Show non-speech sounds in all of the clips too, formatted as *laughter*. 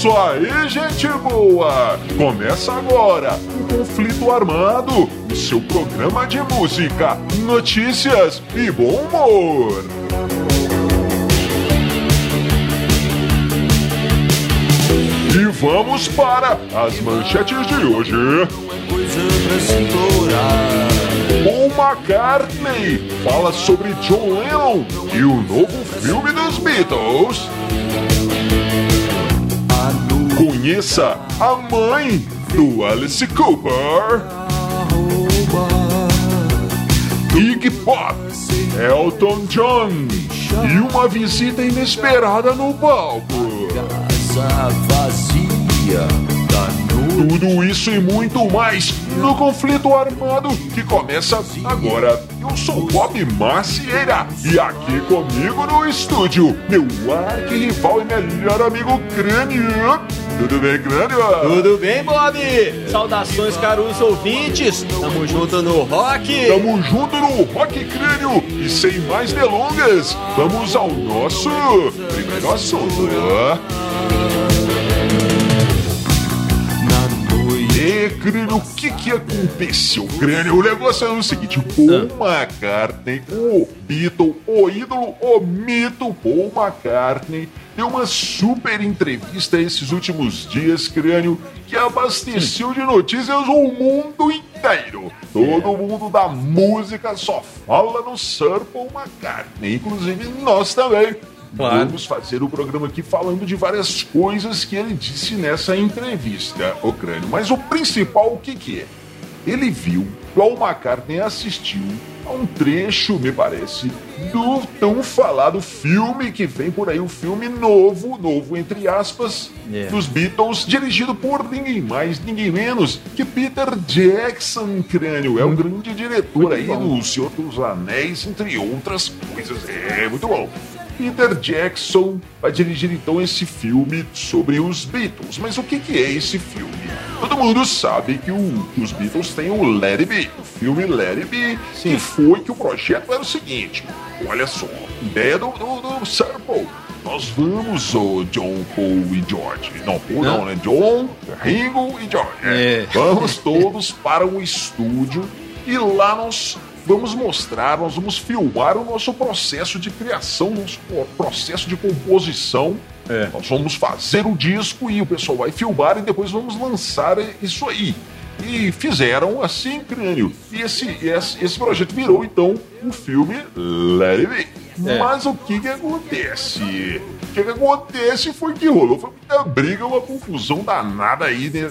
isso aí, gente boa! Começa agora o Conflito Armado, o seu programa de música, notícias e bom humor. E vamos para as manchetes de hoje. Paul McCartney fala sobre John Lennon e o novo filme dos Beatles. Conheça a mãe do Alice Cooper. Iggy Pop, Elton John e uma visita inesperada no palco. Tudo isso e muito mais no conflito armado que começa agora. Eu sou Bob Macieira e aqui comigo no estúdio, meu arquirrival e melhor amigo Crânio. Tudo bem, Crânio? Tudo bem, Bob? Saudações, caros ouvintes. Tamo junto no rock. Tamo junto no Rock Crânio e sem mais delongas, vamos ao nosso primeiro assunto. Crânio, o que que aconteceu, crânio? O negócio é o seguinte, Paul McCartney, o Beatle, o ídolo, o mito Paul McCartney, deu uma super entrevista esses últimos dias, crânio, que abasteceu de notícias o mundo inteiro. Todo mundo da música só fala no Sir Paul McCartney, inclusive nós também. Claro. Vamos fazer o programa aqui falando de várias coisas que ele disse nessa entrevista, o crânio. Mas o principal, o que, que é? Ele viu, Paul McCartney assistiu a um trecho, me parece, do tão falado filme que vem por aí, o filme novo, novo entre aspas, É. dos Beatles, dirigido por ninguém mais, ninguém menos que Peter Jackson, crânio. É um grande diretor aí bom. do Senhor dos Anéis, entre outras coisas. É muito bom. Peter Jackson vai dirigir então esse filme sobre os Beatles. Mas o que, que é esse filme? Todo mundo sabe que, o- que os Beatles têm o Let It Be, o filme Let It Be, que foi que o projeto era o seguinte: olha só, ideia do, do, do Sir Paul. Nós vamos, o John, Paul e George. Não, Paul não, Não. né? John, Ringo e George. É. Vamos todos para um estúdio e lá nós vamos mostrar, nós vamos filmar o nosso processo de criação, nosso processo de composição. É. Nós vamos fazer o disco e o pessoal vai filmar e depois vamos lançar isso aí. E fizeram assim, crânio. E esse, esse, esse projeto virou então o filme Let It Be. É. Mas o que que acontece? O que que acontece foi que rolou foi muita briga, uma confusão danada aí ne-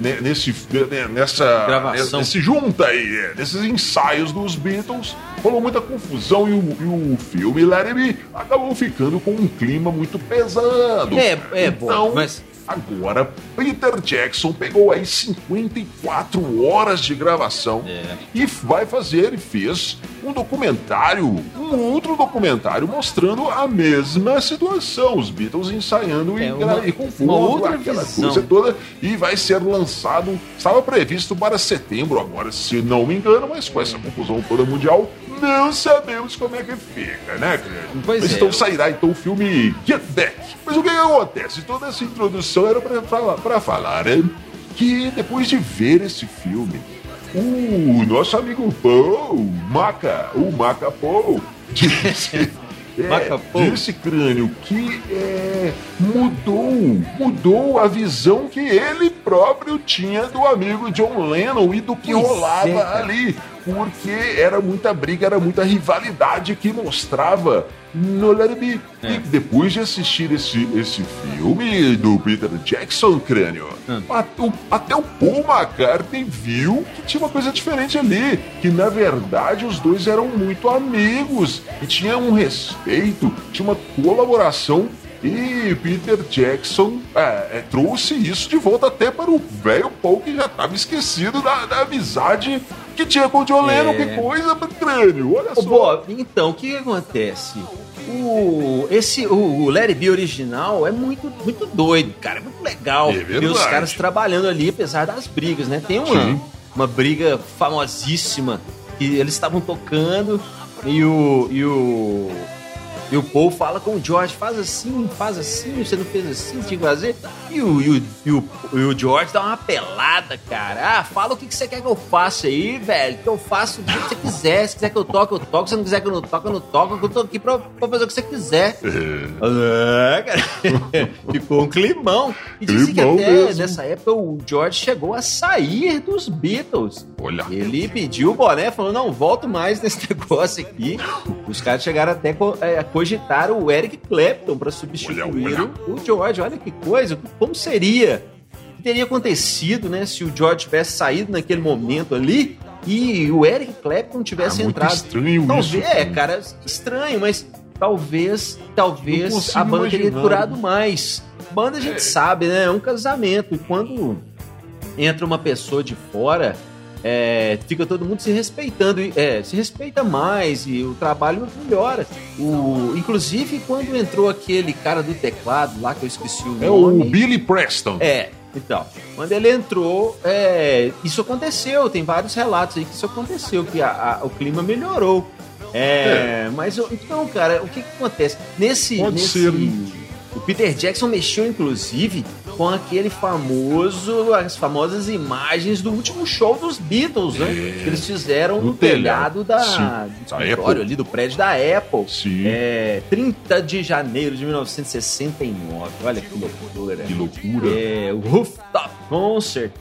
ne- nesse, ne- nessa Gravação. nesse junta aí, é, nesses ensaios dos Beatles. Rolou muita confusão e o, e o filme Let It Be acabou ficando com um clima muito pesado. É, é, bom, então, mas- Agora, Peter Jackson pegou aí 54 horas de gravação É. e vai fazer e fez um documentário, um outro documentário mostrando a mesma situação, os Beatles ensaiando É, e, uma- e compondo aquela visão. coisa toda e vai ser lançado, estava previsto para setembro agora, se não me engano, mas com essa confusão toda mundial, não sabemos como é que fica, né, cara? Pois mas é. então sairá então o filme Get Back. Mas o que, que acontece? Toda essa introdução era para falar, pra falar que depois de ver esse filme, o nosso amigo Paul, Maca, o Maca Paul, *laughs* disse. É, disse crânio que é, mudou, mudou a visão que ele próprio tinha do amigo John Lennon e do que Pois rolava é, ali, porque era muita briga, era muita rivalidade que mostrava no Let It Be. É. E depois de assistir esse, esse filme do Peter Jackson, crânio, a- o- até o Paul McCartney viu que tinha uma coisa diferente ali, que na verdade os dois eram muito amigos e tinha um respeito, tinha uma colaboração. E Peter Jackson é, é, trouxe isso de volta até para o velho Paul que já estava esquecido da, da amizade que tinha com o John Lennon. É. Que coisa, crânio, olha só. Bob, então, o que, acontece? O, esse, o, Larry B original é muito, muito doido, cara. É muito legal É ver os caras trabalhando ali, apesar das brigas, né? Tem uma, Sim. uma briga famosíssima que eles estavam tocando e o, e o E o Paul fala com o George, faz assim, faz assim, você não fez assim, tinha que fazer. E o, e o, e o, e o George dá uma pelada, cara. Ah, fala o que, que você quer que eu faça aí, velho. Que eu faço o que você quiser. Se quiser que eu toque, eu toco. Se não quiser que eu não toque, eu não toco. Eu tô aqui pra, pra fazer o que você quiser. É, cara. *laughs* Ficou um climão. E dizem que até mesmo. nessa época o George chegou a sair dos Beatles. Olha. Ele pediu o boné, falou: não, volto mais nesse *laughs* negócio aqui. Os caras chegaram até a cogitar o Eric Clapton para substituir olha, olha. o George. Olha que coisa, como seria? O que teria acontecido, né, se o George tivesse saído naquele momento ali e o Eric Clapton tivesse ah, entrado? Estranho talvez, isso. É, cara, estranho, mas talvez, talvez a banda imaginar. teria durado mais. Banda a gente é. sabe, né? É um casamento. E quando entra uma pessoa de fora, é, fica todo mundo se respeitando, é, se respeita mais e o trabalho melhora. O, inclusive, quando entrou aquele cara do teclado lá, que eu esqueci o nome. É o Billy Preston. É, então, quando ele entrou, é, isso aconteceu, tem vários relatos aí que isso aconteceu, que a, a, o clima melhorou. É, é. Mas, então, cara, o que, que acontece? Nesse. Pode nesse, ser. O Peter Jackson mexeu, inclusive, com aquele famoso, as famosas imagens do último show dos Beatles, né? É. Que eles fizeram no, no telhado, da, do escritório ali do prédio da Apple. Sim. É, 30 de janeiro de 1969. Olha que loucura. Que loucura. É, o Rooftop Concert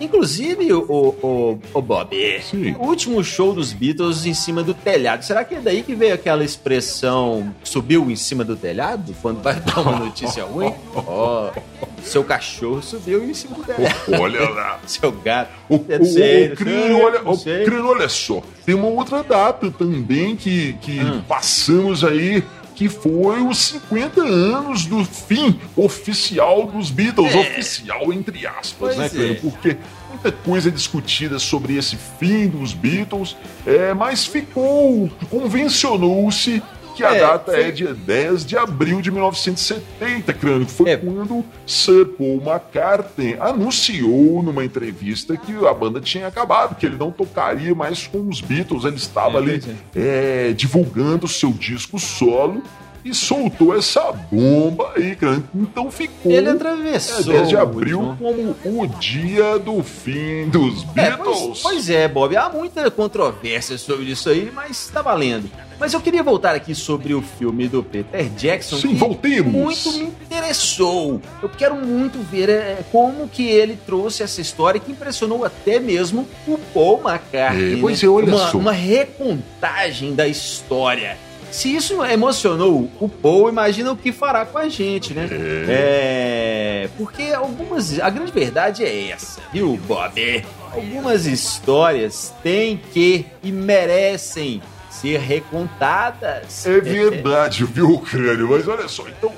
Inclusive, o, o, o Bob, Sim. o último show dos Beatles em cima do telhado. Será que é daí que veio aquela expressão subiu em cima do telhado? Quando vai dar uma notícia ruim? *laughs* Ó, oh, seu cachorro subiu em cima do telhado. Olha lá. *laughs* seu gato. O, é sério, o, Crino, olha, o Crino, olha só. Tem uma outra data também que, que hum. passamos aí que foi os 50 anos do fim oficial dos Beatles, é. oficial entre aspas, pois né, é. Porque muita coisa discutida sobre esse fim dos Beatles, é, mas ficou, convencionou-se que a é, data foi... é dia 10 de abril de 1970, crânio, que foi é. quando Sir Paul McCartney anunciou numa entrevista que a banda tinha acabado, que ele não tocaria mais com os Beatles, ele estava é, ali é. divulgando o seu disco solo e soltou essa bomba aí, cara. Então ficou. Ele atravessou. É, 10 de abril como o dia do fim dos Beatles. É, pois, pois, é, Bob. Há muita controvérsia sobre isso aí, mas tá valendo. Mas eu queria voltar aqui sobre o filme do Peter Jackson. Sim, voltemos. Muito me interessou. Eu quero muito ver é, como que ele trouxe essa história que impressionou até mesmo o Paul McCartney. É, pois né? é, olha uma, só. Uma recontagem da história. Se isso emocionou o Paul, imagina o que fará com a gente, né? É. é. Porque algumas. A grande verdade é essa, viu, Bob? Algumas histórias têm que e merecem ser recontadas. É verdade, viu, crânio? Mas olha só, então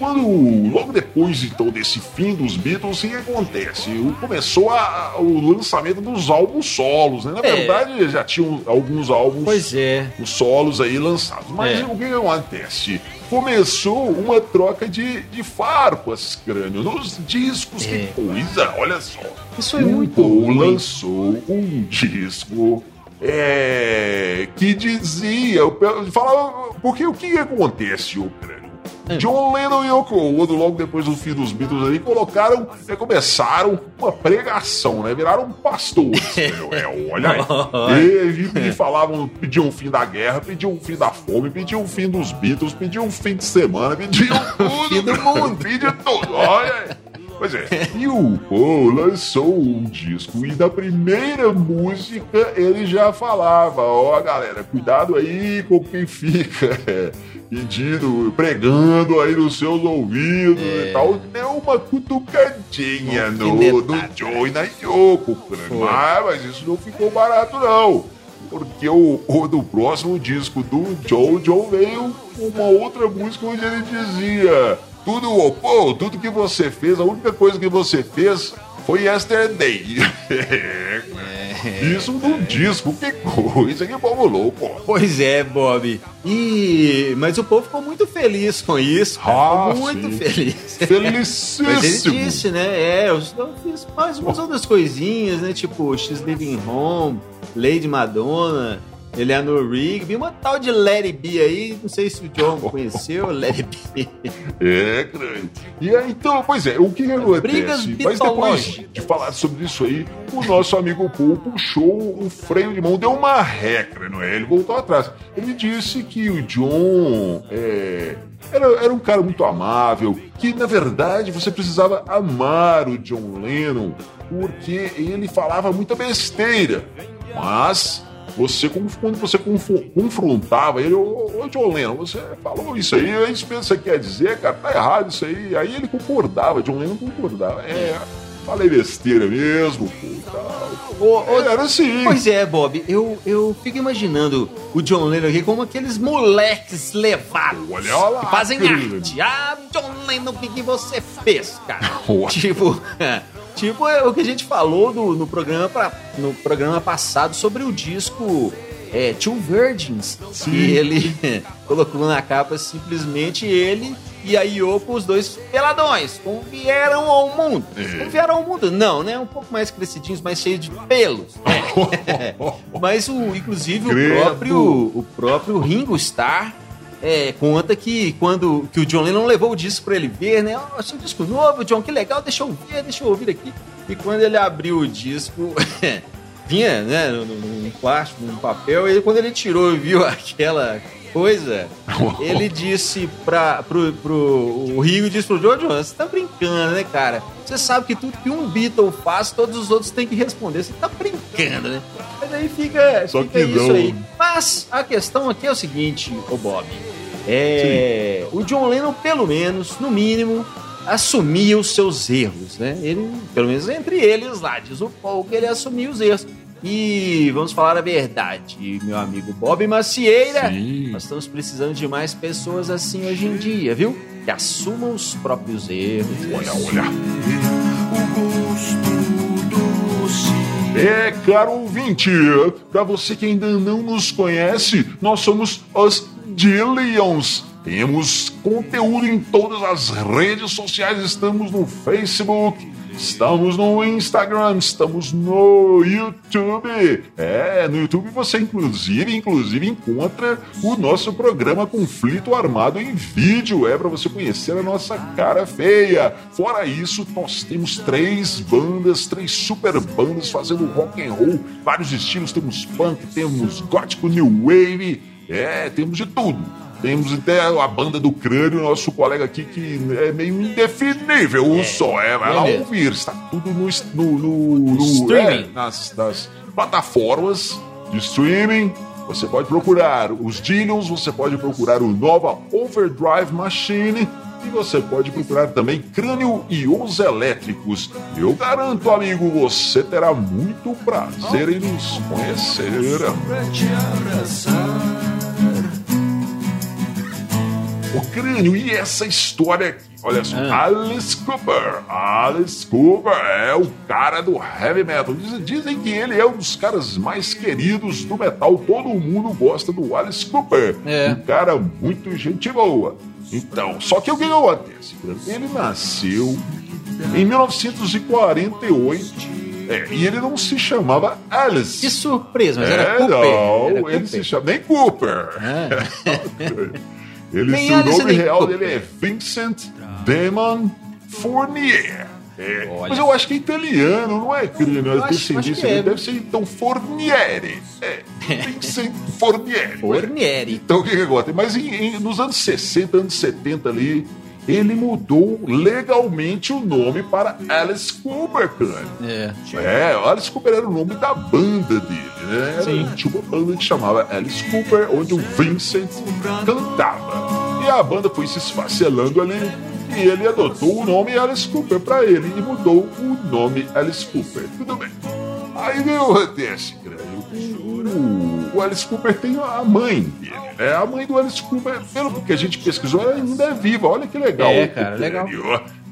quando, logo depois então desse fim dos Beatles, o que acontece? Começou a, o lançamento dos álbuns solos, né? Na é. verdade, já tinham alguns álbuns pois é. os solos aí lançados. Mas é. o que acontece? Começou uma troca de, de farpas, crânio, nos discos. É. Que coisa, olha só. Isso é muito Paul lançou um disco é, que dizia, falava, porque o que acontece, o crânio? John Lennon e Yoko Ono, logo depois do fim dos Beatles ali, colocaram, né, começaram uma pregação, né? Viraram pastores. *laughs* é, olha aí. E, e falavam, pediam o fim da guerra, pediam o fim da fome, pediam o fim dos Beatles, pediam o fim de semana, pediam *laughs* tudo. do mundo. Pediam tudo. Olha aí. Pois é. E o Paul lançou um disco e da primeira música ele já falava: Ó, oh, galera, cuidado aí com quem fica *laughs* pedindo, pregando aí nos seus ouvidos é. e tal. Deu uma cutucadinha um no, no Joe e na Yoko, mas, mas isso não ficou barato, não. Porque o, o do próximo disco do Joe, Joe veio uma outra música onde ele dizia tudo, pô, tudo que você fez, a única coisa que você fez foi Yesterday. *laughs* É. Isso num disco, que coisa, que povo louco. Pois é, Bob. E... Mas o povo ficou muito feliz com isso. Ah, muito sim. feliz. Felicíssimo. *laughs* mas ele disse, né? É, eu fiz mais umas outras coisinhas, né? Tipo, X Living Home, Lady Madonna. Eleanor Rigby, uma tal de Larry B aí, não sei se o John *laughs* conheceu, Larry B. É, grande. E aí, então, pois é, o que, que acontece? Brigas Mas depois de falar sobre isso aí, o nosso amigo Paul puxou o freio de mão, deu uma regra, não é? Ele voltou atrás. Ele disse que o John é, era, era um cara muito amável, que na verdade você precisava amar o John Lennon, porque ele falava muita besteira. Mas você, quando você confrontava ele, ô, ô John Lennon, você falou isso aí, é isso que você quer dizer, cara, tá errado isso aí. Aí ele concordava, John Lennon concordava. É, falei besteira mesmo, pô, tal. Ô, ô, Era assim. Pois é, Bob, eu, eu fico imaginando o John Lennon aqui como aqueles moleques levados. Olha lá. Que fazem arte. Ah, John Lennon, o que, que você fez, cara? tipo. *laughs* Tipo é o que a gente falou no, no, programa, pra, no programa passado sobre o disco é, Two Virgins. Sim. E ele *laughs* colocou na capa simplesmente ele e a Yoko, os dois peladões, como vieram ao mundo. É. Como vieram ao mundo? Não, né? Um pouco mais crescidinhos, mais cheios de pelos. *laughs* É. *laughs* Mas o, inclusive, o próprio, o próprio Ringo Starr é, conta que quando que o John Lennon levou o disco para ele ver, né? Oh, achei um disco novo, John, que legal, deixa eu ver, deixa eu ouvir aqui. E quando ele abriu o disco, *laughs* vinha, né, num plástico, num papel, e quando ele tirou e viu *laughs* aquela coisa, *laughs* ele disse pra, pro, pro o Rio disse pro John, John, você tá brincando, né, cara? Você sabe que tudo que um Beatle faz, todos os outros têm que responder. Você tá brincando, né? Mas aí fica, Só fica isso não. aí. Mas a questão aqui é o seguinte, ô Bob. É, o John Lennon, pelo menos, no mínimo, assumia os seus erros, né? Ele, pelo menos entre eles lá, diz o Paul que ele assumia os erros. E vamos falar a verdade, meu amigo Bob Macieira. Sim. Nós estamos precisando de mais pessoas assim hoje em dia, viu? Que assumam os próprios erros. Olha, olha. É, caro ouvinte, para você que ainda não nos conhece, nós somos os Dillions. Temos conteúdo em todas as redes sociais, estamos no Facebook, Estamos no Instagram, estamos no YouTube. É, no YouTube você inclusive, inclusive encontra o nosso programa Conflito Armado em vídeo. É para você conhecer a nossa cara feia. Fora isso, nós temos três bandas, três super bandas fazendo rock and roll, vários estilos. Temos punk, temos gótico, new wave. É, temos de tudo. Temos até a banda do crânio, nosso colega aqui, que é meio indefinível é, o som. É, vai lá ouvir, está tudo no, no, no, no streaming. É, nas, nas, plataformas de streaming. Você pode procurar os Dillions, você pode procurar o Nova Overdrive Machine e você pode procurar também Crânio e os Elétricos. Eu garanto, amigo, você terá muito prazer em nos conhecer. O crânio, e essa história aqui? Olha só, ah. Alice Cooper. Alice Cooper é o cara do heavy metal. Dizem, dizem, que ele é um dos caras mais queridos do metal. Todo mundo gosta do Alice Cooper. É. Um cara muito gente boa. Então, só que o que acontece? Ele nasceu em 1948. É, e ele não se chamava Alice. Que surpresa, mas é, era Cooper. Não, era ele Cooper. se chama nem Cooper. É. *laughs* *laughs* Ele, o nome real dele é Vincent Damon Fournier. É, mas eu acho que é italiano, não é, crânio? A descendência dele é. deve ser então Fornieri. É, *laughs* Vincent Fornieri. Fornieri. Então o que que acontece? Mas em, em, nos anos 60, anos 70 ali, ele mudou legalmente o nome para Alice Cooper, cara. É. É, Alice Cooper era o nome da banda dele, né? Era, Sim. Tinha uma banda que chamava Alice Cooper, onde o Vincent cantava. E a banda foi se esfacelando ali e ele adotou o nome Alice Cooper para ele e mudou o nome Alice Cooper. Tudo bem. Aí veio o acontece, o, o Alice Cooper tem a mãe dele, né? A mãe do Alice Cooper, pelo que a gente pesquisou, ela ainda é viva. Olha que legal. É, cara, legal.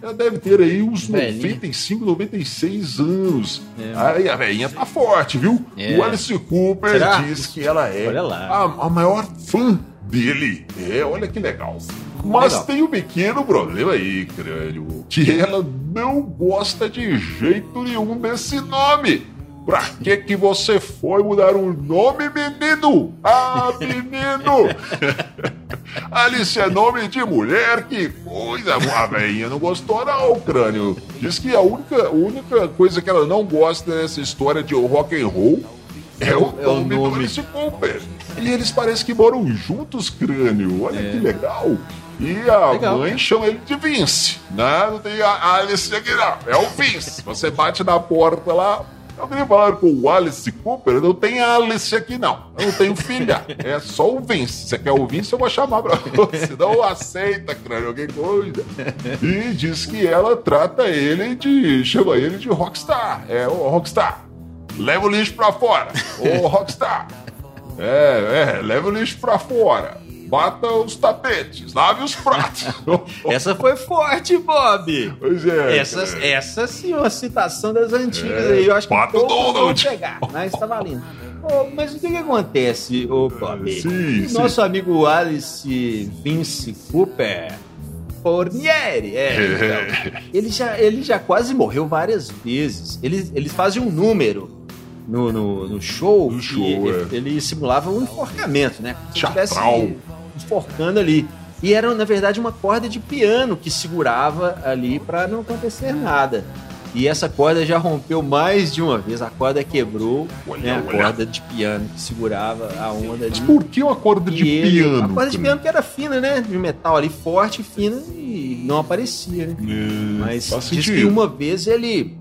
Ela deve ter aí uns Velhinha. 95, 96 anos. É. Aí a velhinha tá forte, viu? É. O Alice Cooper Será? diz que ela é a, a, maior fã dele. É, olha que legal. Mas legal. tem um pequeno problema aí, crânio, que ela não gosta de jeito nenhum desse nome. Pra que que você foi mudar o nome, menino? Ah, menino! *laughs* Alice é nome de mulher, que coisa. A velhinha não gostou, não, crânio. Diz que a única, única coisa que ela não gosta nessa história de rock and roll é o, é o nome, do Alice Cooper. E eles parecem que moram juntos, crânio. Olha é. que legal. E a legal. mãe chama ele de Vince. Né? não tem a Alice aqui, não. É o Vince. Você bate na porta lá, eu queria falar com o Alice Cooper, não tem Alice aqui não. Eu não tenho filha. *laughs* É só o Vince. Você quer o Vince, eu vou chamar pra você. *laughs* Não aceita, crânio, alguém coisa. E diz que ela trata ele de. chama ele de Rockstar. É, o Rockstar. Leva o lixo pra fora. Ô *laughs* Rockstar. É, é, leva o lixo pra fora bata os tapetes, lave os pratos. *laughs* essa foi forte, Bob. Pois é. Essa, essa sim, uma citação das antigas é, aí. Eu acho que todos vão pegar, mas tá valendo. Oh, mas o que, que acontece, ô Bob? Sim, Nosso sim. amigo Alice Vince Cooper Fornieri, é, então, ele, já, ele já quase morreu várias vezes. Ele, eles fazem um número no, no, no show, no show é. ele, simulava um enforcamento, né? Se tivesse enforcando ali. E era, na verdade, uma corda de piano que segurava ali para não acontecer nada. E essa corda já rompeu mais de uma vez. A corda quebrou, olha, né? A olha. corda de piano que segurava a onda ali. Mas por que uma corda de ele, piano? A corda de piano que era fina, né? De metal ali, forte, fina e não aparecia, né? É, Mas diz que uma vez ele,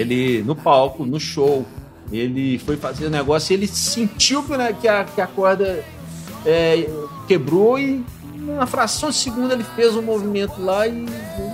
ele, no palco, no show, ele foi fazer o negócio e ele sentiu que, né, que, a, que a corda é, quebrou e na fração de segundo ele fez um movimento lá e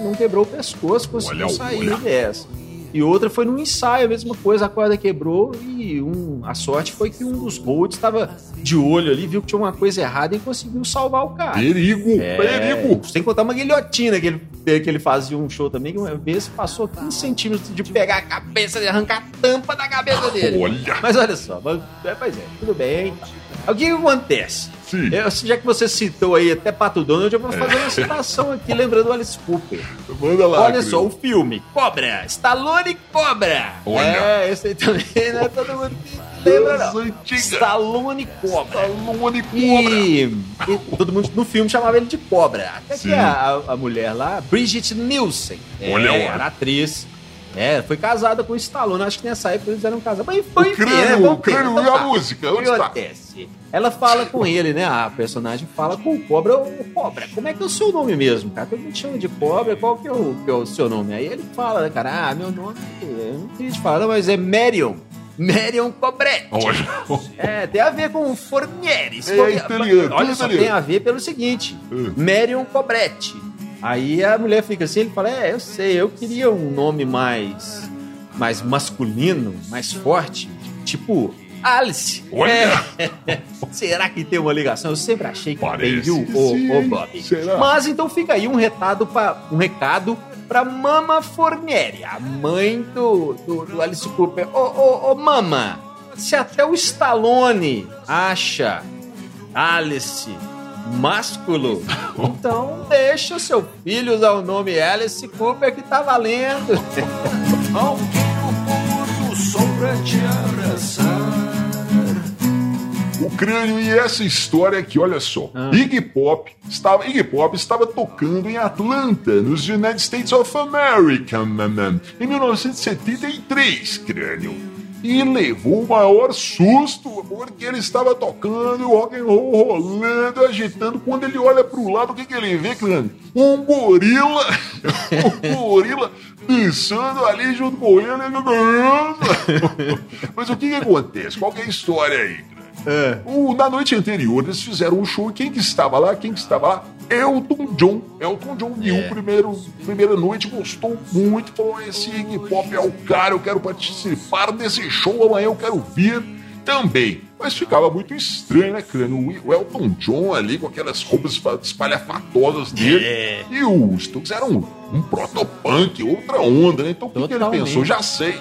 não quebrou o pescoço, conseguiu olha, sair olha. dessa. E outra foi no ensaio, a mesma coisa, a corda quebrou e um, a sorte foi que um dos Bolts estava de olho ali, viu que tinha uma coisa errada e conseguiu salvar o cara. Perigo, é, perigo! Sem contar uma guilhotina que ele, que ele fazia um show também, que uma vez passou 15 centímetros de pegar a cabeça e arrancar a tampa da cabeça dele. Olha! Mas olha só, mas, é, pois é, tudo bem. O que, que acontece? Eu, já que você citou aí até Pato Donald, eu vou fazer uma citação aqui, lembrando o Alice Cooper. Manda lá. Olha só, o filme Cobra, Stallone Cobra. Olha. É, esse aí também, né? Todo mundo lembra, não. Stallone Cobra. Stallone Cobra. E, e, todo mundo no filme chamava ele de Cobra. Até Sim. que a, a, mulher lá, Bridget Nielsen, Olha, é, era atriz é, foi casada com o Stallone. Acho que nessa época eles eram casados. Mas foi o crânio, né? o crânio e a música. Onde está? Acontece? Ela fala com ele, né? A personagem fala com o Cobra. Ô, Cobra, como é que é o seu nome mesmo, cara? Todo mundo chama de Cobra. Qual que é o, que é o seu nome? Aí ele fala, né, cara? Ah, meu nome... Eu não queria te falar, mas é Marion. Marion Cobretti. É, tem a ver com Fornieri. É italiano, Olha só, tem a ver pelo seguinte. Uh. Marion Cobretti Aí a mulher fica assim, ele fala: É, eu sei, eu queria um nome mais, mais masculino, mais forte, tipo Alice. Olha! É. *laughs* Será que tem uma ligação? Eu sempre achei que Parece tem, viu, ô, ô Bob? Será? Mas então fica aí um recado para um recado para Mama Fornieri, a mãe do, do, do Alice Cooper. Ô, ô, ô, Mama, se até o Stallone acha Alice másculo. *laughs* Então deixa o seu filho usar o nome Alice Cooper que tá valendo. Ao que o do O crânio e essa história aqui, olha só. Ah. Iggy Pop estava, Iggy Pop estava tocando em Atlanta, nos United States of America, em 1973, crânio e levou o maior susto porque ele estava tocando o rock and roll rolando, agitando. Quando ele olha para o lado, o que, que ele vê, Clã? Um gorila, *laughs* um gorila dançando ali junto com ele. *laughs* Mas o que, que acontece? Qual que é a história aí? É. O, na noite anterior, eles fizeram um show. Quem que estava lá? Quem que estava lá? Elton John. Elton John viu é. primeiro, primeira noite, gostou muito. Falou: esse hip hop é o cara, eu quero participar desse show amanhã, eu quero vir também. Mas ficava muito estranho, né, crânio? O Elton John ali com aquelas roupas espalhafatosas dele. É. E o Stokes era um, um protopunk, outra onda, né? Então o que, que ele pensou? Já sei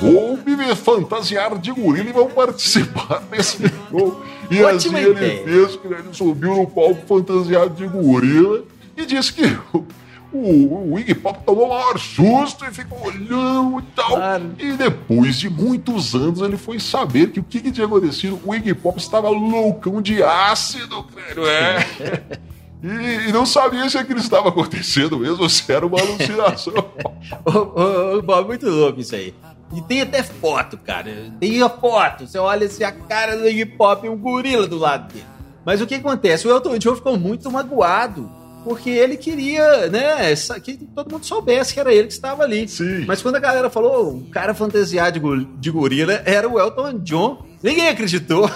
Vou me fantasiar de gorila e vamos participar *laughs* desse show. E assim ele fez, que ele subiu no palco fantasiado de gorila e disse que o, o, o Iggy Pop tomou o maior susto e ficou olhando e tal. Claro. E depois de muitos anos ele foi saber que o que, que tinha acontecido. O Iggy Pop estava loucão de ácido, velho. É. *laughs* E, e não sabia se aquilo estava acontecendo mesmo se era uma alucinação. *laughs* Ô, ô, ô, Bob, muito louco isso aí. E tem até foto, cara. Tem a foto. Você olha assim, a cara do Iggy Pop e um gorila do lado dele. Mas o que acontece? O Elton John ficou muito magoado. Porque ele queria, né, que todo mundo soubesse que era ele que estava ali. Sim. Mas quando a galera falou, o cara fantasiado de, go- de gorila era o Elton John, ninguém acreditou.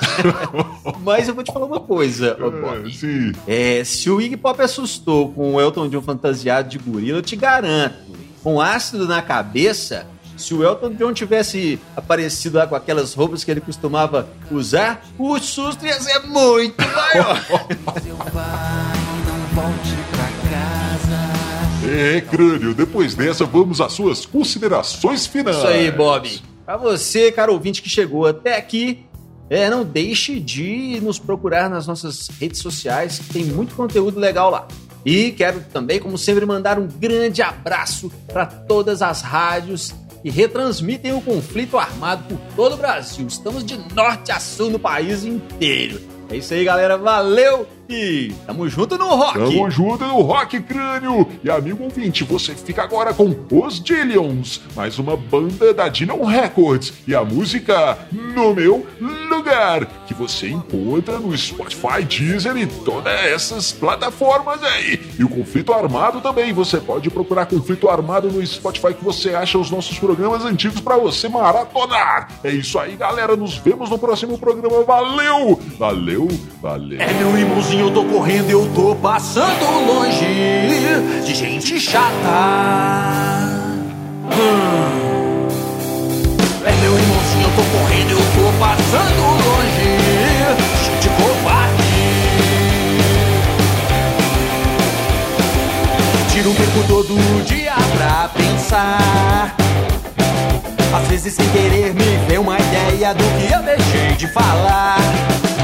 *laughs* Mas eu vou te falar uma coisa, É, Bob. sim. É, se o Iggy Pop assustou com o Elton John fantasiado de gorila, eu te garanto, com ácido na cabeça, se o Elton John tivesse aparecido lá com aquelas roupas que ele costumava usar, o susto ia ser muito maior. Seu pai não volte pra casa. É, crânio, depois dessa, vamos às suas considerações finais. Isso aí, Bob. Pra você, cara ouvinte que chegou até aqui, é, não deixe de nos procurar nas nossas redes sociais, que tem muito conteúdo legal lá. E quero também, como sempre, mandar um grande abraço para todas as rádios que retransmitem o conflito armado por todo o Brasil. Estamos de norte a sul no país inteiro. É isso aí, galera. Valeu e tamo junto no rock. Tamo junto no Rock Crânio! E amigo ouvinte, você fica agora com Os Dillions, mais uma banda da Dinon Records e a música No Meu Lugar, que você encontra no Spotify, Deezer e todas essas plataformas aí. E o Conflito Armado também, você pode procurar Conflito Armado no Spotify que você acha os nossos programas antigos pra você maratonar. É isso aí, galera, nos vemos no próximo programa. Valeu! Valeu, valeu. É meu irmãozinho, eu tô correndo, eu tô passando longe de gente chata. Hum. É meu irmãozinho, eu tô correndo, eu tô passando longe de covarde. Tiro um tempo todo dia pra pensar. Às vezes sem querer me vem uma ideia do que eu deixei de falar.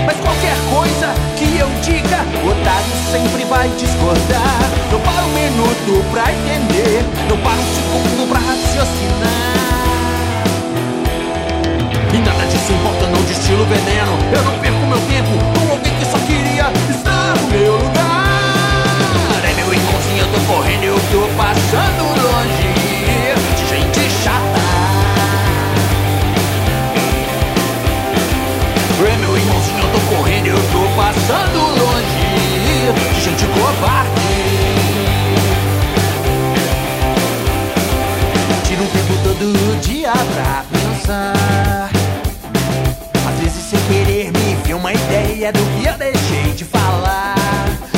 Mas qualquer coisa que eu diga, o otário sempre vai discordar. Não para um minuto pra entender, não para um segundo pra raciocinar. E disso importa, não destilo veneno. Eu não perco meu tempo com alguém que só queria estar no meu lugar. É meu irmãozinho, eu tô correndo, eu tô passando longe de gente chata. É meu irmãozinho, eu tô correndo, eu tô passando é do que eu deixei de falar.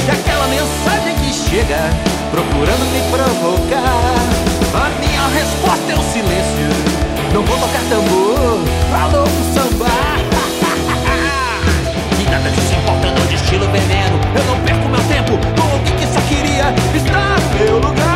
E aquela mensagem que chega, procurando me provocar. A minha resposta é o silêncio. Não vou tocar tambor, falou um samba. *laughs* e nada disso importa, não estilo veneno. Eu não perco meu tempo com o que, só queria estar meu lugar.